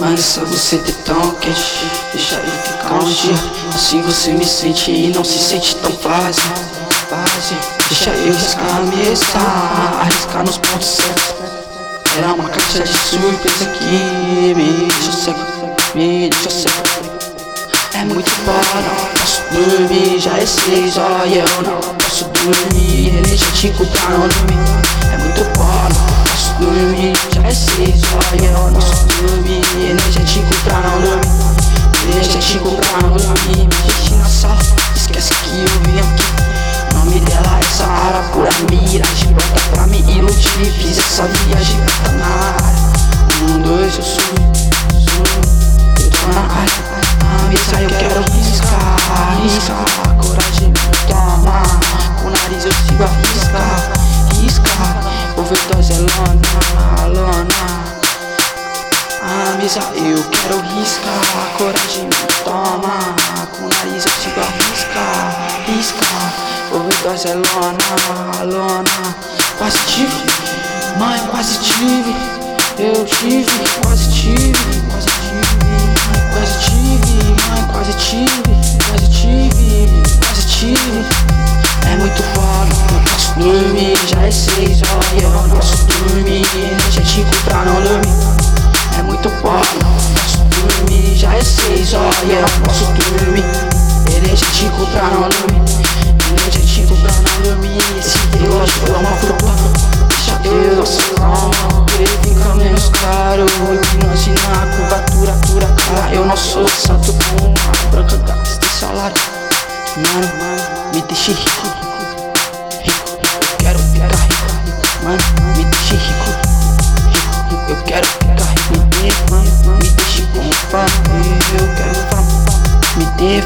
Mas você ter tão quente Deixa eu ficar um dia. Assim você me sente e não se sente tão fácil. Deixa eu riscar a mesa Arriscar nos pontos certos. Era uma caixa de surpresa que me deixa cego. Me deixa cego. É muito bom, não posso dormir, já é seis horas e eu não posso dormir. Energético pra não dormir, é muito bom, não dormir, já é seis horas e eu não dormir pra dormir, energético pra não dormir Me deixe na sala, esquece que eu vim aqui. O nome dela é Sara, pura miragem, brota pra me iludir Fiz essa viagem, tá na área. Um, dois, eu subi, subi, eu tô na área. Cabeça eu quero riscar, riscar. Coragem me toma, com o nariz eu sigo a eu quero riscar, coragem me toma. Com o nariz eu sigo a riscar, riscar Overdose é lona, lona. Quase tive, mãe quase tive. Eu tive, quase tive, quase tive. Quase tive, mãe, quase tive, quase tive, quase tive. É muito foda, não posso dormir, já é seis horas e eu não posso dormir. Energético pra não dormir. Posso dormir, já é seis horas e eu posso dormir. Energético pra não dormir. Energético pra não dormir. Esse relógio é uma fruta, deixa eu calma. Ele fica menos caro, hipnose na curvatura, cura eu não sou santo com uma branca gasta de salário Mano, me deixe rico Eu quero fama, me dê,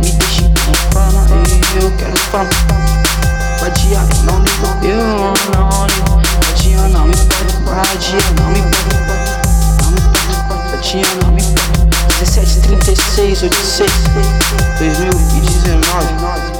me deixe fama Eu quero fama Vadia, não ligo, eu não ligo não me pode, vadia não me pode Não me pode, vadia não me pode 1736 Odisseia 2019